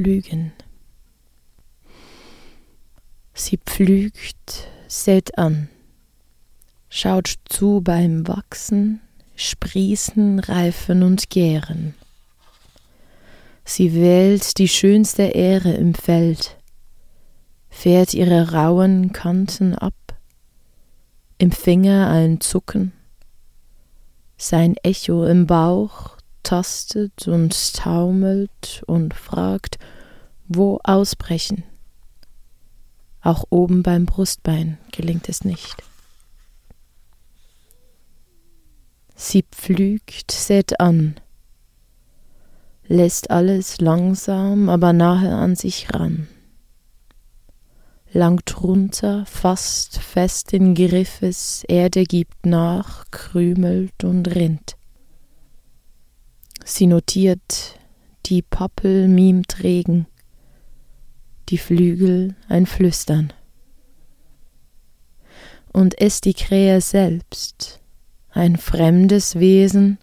pflügen. Sie pflügt, sät an, schaut zu beim Wachsen, Sprießen, Reifen und Gären. Sie wählt die schönste Ähre im Feld, fährt ihre rauen Kanten ab, im Finger ein Zucken, sein Echo im Bauch tastet und taumelt und fragt, wo ausbrechen. Auch oben beim Brustbein gelingt es nicht. Sie pflügt, sät an, lässt alles langsam, aber nahe an sich ran. Langt runter, fast fest in Griffes, Erde gibt nach, krümelt und rinnt. Sie notiert, die Pappel mimt Regen, die Flügel ein Flüstern. Und es die Krähe selbst, ein fremdes Wesen,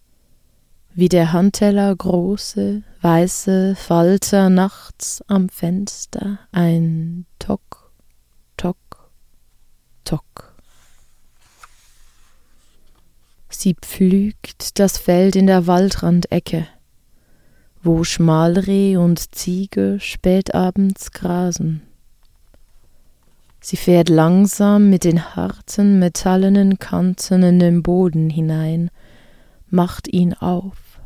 wie der Handteller große, weiße Falter nachts am Fenster, ein Tock, Tock. Sie pflügt das Feld in der Waldrandecke, wo Schmalreh und Ziege spätabends grasen. Sie fährt langsam mit den harten, metallenen Kanten in den Boden hinein, macht ihn auf,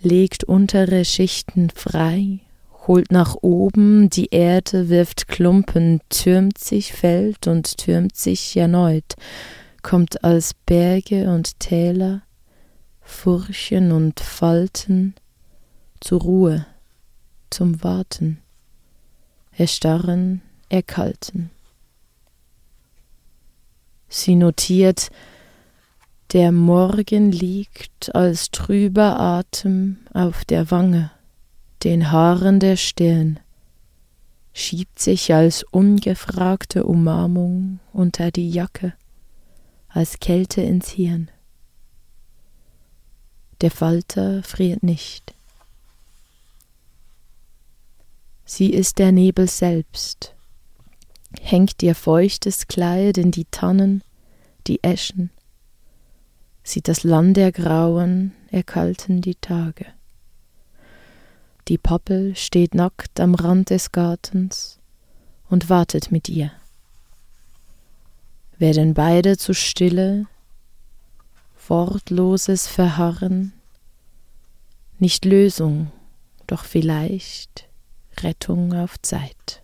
legt untere Schichten frei, holt nach oben, die Erde wirft Klumpen, türmt sich, fällt und türmt sich erneut, kommt als Berge und Täler, Furchen und Falten zur Ruhe, zum Warten, erstarren, erkalten. Sie notiert, der Morgen liegt als trüber Atem auf der Wange, den Haaren der Stirn, schiebt sich als ungefragte Umarmung unter die Jacke, als Kälte ins Hirn. Der Falter friert nicht. Sie ist der Nebel selbst, hängt ihr feuchtes Kleid in die Tannen, die Eschen, sieht das Land ergrauen, erkalten die Tage. Die Pappel steht nackt am Rand des Gartens und wartet mit ihr. Werden beide zu Stille, wortloses Verharren, nicht Lösung, doch vielleicht Rettung auf Zeit.